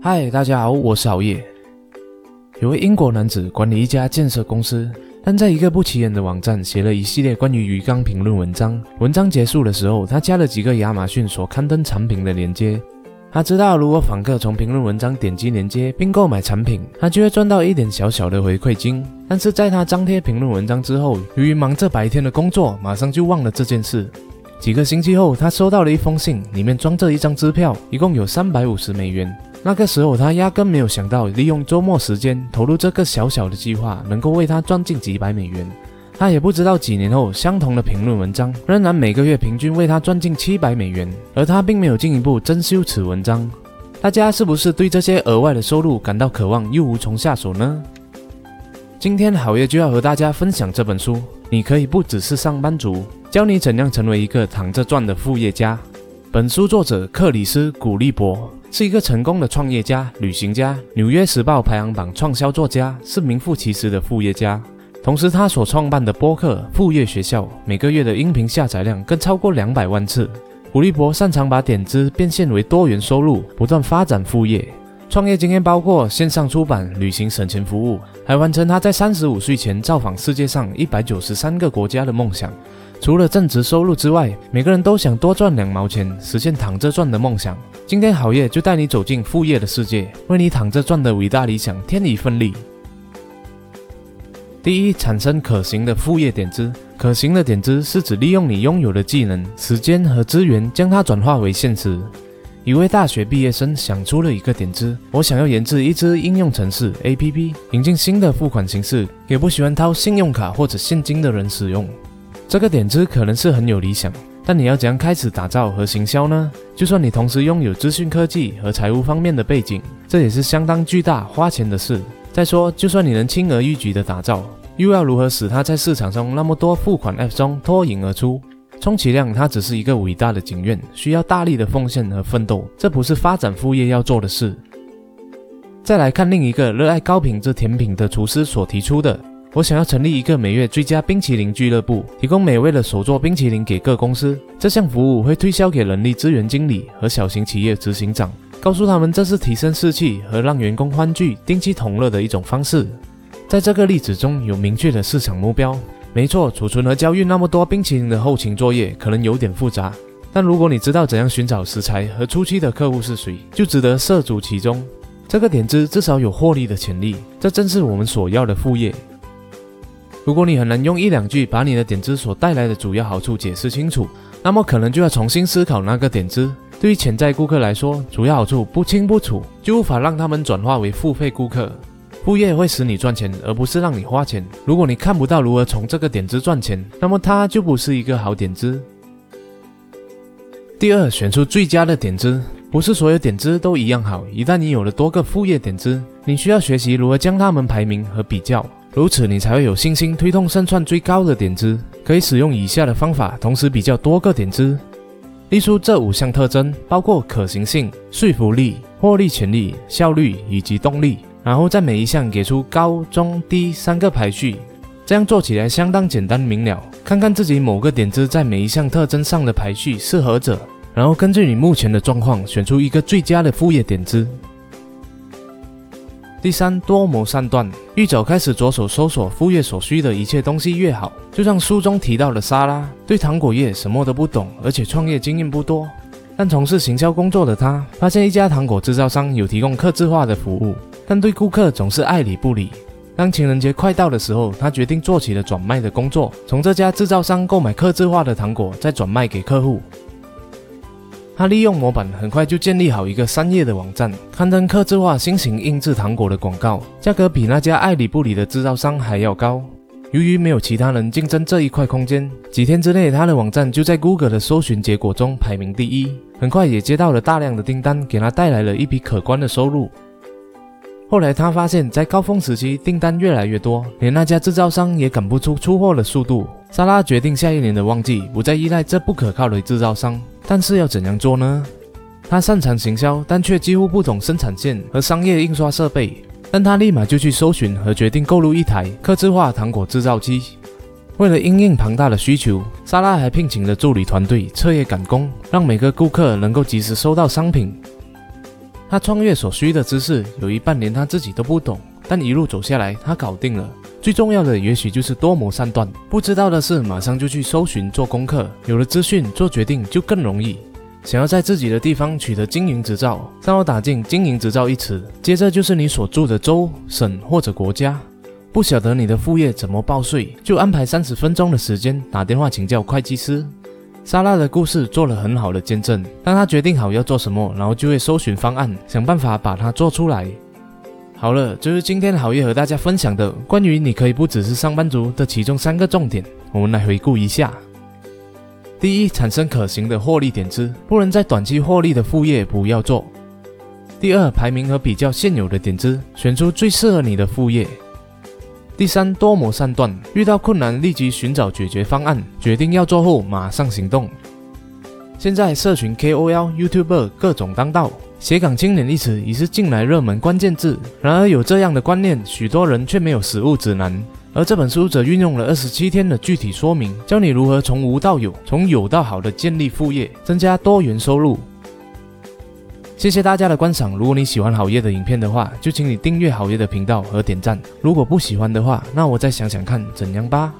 嗨，大家好，我是熬夜。有位英国男子管理一家建设公司，但在一个不起眼的网站写了一系列关于鱼缸评论文章。文章结束的时候，他加了几个亚马逊所刊登产品的链接。他知道，如果访客从评论文章点击链接并购买产品，他就会赚到一点小小的回馈金。但是在他张贴评论文章之后，由于忙着白天的工作，马上就忘了这件事。几个星期后，他收到了一封信，里面装着一张支票，一共有三百五十美元。那个时候，他压根没有想到，利用周末时间投入这个小小的计划，能够为他赚进几百美元。他也不知道几年后，相同的评论文章仍然每个月平均为他赚进七百美元，而他并没有进一步增修此文章。大家是不是对这些额外的收入感到渴望又无从下手呢？今天好业就要和大家分享这本书，你可以不只是上班族，教你怎样成为一个躺着赚的副业家。本书作者克里斯·古利伯是一个成功的创业家、旅行家，《纽约时报》排行榜畅销作家，是名副其实的副业家。同时，他所创办的播客“副业学校”每个月的音频下载量更超过两百万次。古力博擅长把点子变现为多元收入，不断发展副业。创业经验包括线上出版、旅行省钱服务，还完成他在三十五岁前造访世界上一百九十三个国家的梦想。除了正职收入之外，每个人都想多赚两毛钱，实现躺着赚的梦想。今天好业就带你走进副业的世界，为你躺着赚的伟大理想添一份力。第一，产生可行的副业点子。可行的点子是指利用你拥有的技能、时间和资源，将它转化为现实。一位大学毕业生想出了一个点子：我想要研制一支应用程式 APP，引进新的付款形式，给不喜欢掏信用卡或者现金的人使用。这个点子可能是很有理想，但你要怎样开始打造和行销呢？就算你同时拥有资讯科技和财务方面的背景，这也是相当巨大花钱的事。再说，就算你能轻而易举地打造，又要如何使它在市场中那么多付款 App 中脱颖而出？充其量它只是一个伟大的景愿，需要大力的奉献和奋斗，这不是发展副业要做的事。再来看另一个热爱高品质甜品的厨师所提出的：我想要成立一个每月最佳冰淇淋俱乐部，提供美味的手做冰淇淋给各公司。这项服务会推销给人力资源经理和小型企业执行长，告诉他们这是提升士气和让员工欢聚、定期同乐的一种方式。在这个例子中有明确的市场目标，没错，储存和交运那么多冰淇淋的后勤作业可能有点复杂，但如果你知道怎样寻找食材和初期的客户是谁，就值得涉足其中。这个点子至少有获利的潜力，这正是我们所要的副业。如果你很难用一两句把你的点子所带来的主要好处解释清楚，那么可能就要重新思考那个点子。对于潜在顾客来说，主要好处不清不楚，就无法让他们转化为付费顾客。副业会使你赚钱，而不是让你花钱。如果你看不到如何从这个点子赚钱，那么它就不是一个好点子。第二，选出最佳的点子。不是所有点子都一样好。一旦你有了多个副业点子，你需要学习如何将它们排名和比较，如此你才会有信心推动胜算最高的点子。可以使用以下的方法，同时比较多个点子。列出这五项特征，包括可行性、说服力、获利潜力、效率以及动力。然后在每一项给出高、中、低三个排序，这样做起来相当简单明了。看看自己某个点子在每一项特征上的排序是何者，然后根据你目前的状况选出一个最佳的副业点子。第三，多谋善断，越早开始着手搜索副业所需的一切东西越好。就像书中提到的莎拉，对糖果业什么都不懂，而且创业经验不多。但从事行销工作的他，发现一家糖果制造商有提供客制化的服务。但对顾客总是爱理不理。当情人节快到的时候，他决定做起了转卖的工作，从这家制造商购买刻制化的糖果，再转卖给客户。他利用模板，很快就建立好一个商业的网站，刊登刻制化新型印制糖果的广告，价格比那家爱理不理的制造商还要高。由于没有其他人竞争这一块空间，几天之内，他的网站就在 Google 的搜寻结果中排名第一。很快也接到了大量的订单，给他带来了一笔可观的收入。后来他发现，在高峰时期订单越来越多，连那家制造商也赶不出出货的速度。莎拉决定下一年的旺季不再依赖这不可靠的制造商。但是要怎样做呢？他擅长行销，但却几乎不懂生产线和商业印刷设备。但他立马就去搜寻和决定购入一台刻制化糖果制造机。为了应应庞大的需求，莎拉还聘请了助理团队彻夜赶工，让每个顾客能够及时收到商品。他创业所需的知识有一半连他自己都不懂，但一路走下来，他搞定了。最重要的也许就是多谋善断，不知道的事马上就去搜寻做功课，有了资讯做决定就更容易。想要在自己的地方取得经营执照，让我打进“经营执照”一词，接着就是你所住的州、省或者国家。不晓得你的副业怎么报税，就安排三十分钟的时间打电话请教会计师。莎拉的故事做了很好的见证，当他决定好要做什么，然后就会搜寻方案，想办法把它做出来。好了，就是今天好业和大家分享的关于你可以不只是上班族的其中三个重点，我们来回顾一下。第一，产生可行的获利点子，不能在短期获利的副业不要做。第二，排名和比较现有的点子，选出最适合你的副业。第三，多谋善断，遇到困难立即寻找解决方案，决定要做后马上行动。现在社群 KOL、YouTuber 各种当道。斜杠青年一词已是近来热门关键字，然而有这样的观念，许多人却没有实物指南。而这本书则运用了二十七天的具体说明，教你如何从无到有，从有到好的建立副业，增加多元收入。谢谢大家的观赏。如果你喜欢好夜的影片的话，就请你订阅好夜的频道和点赞。如果不喜欢的话，那我再想想看怎样吧。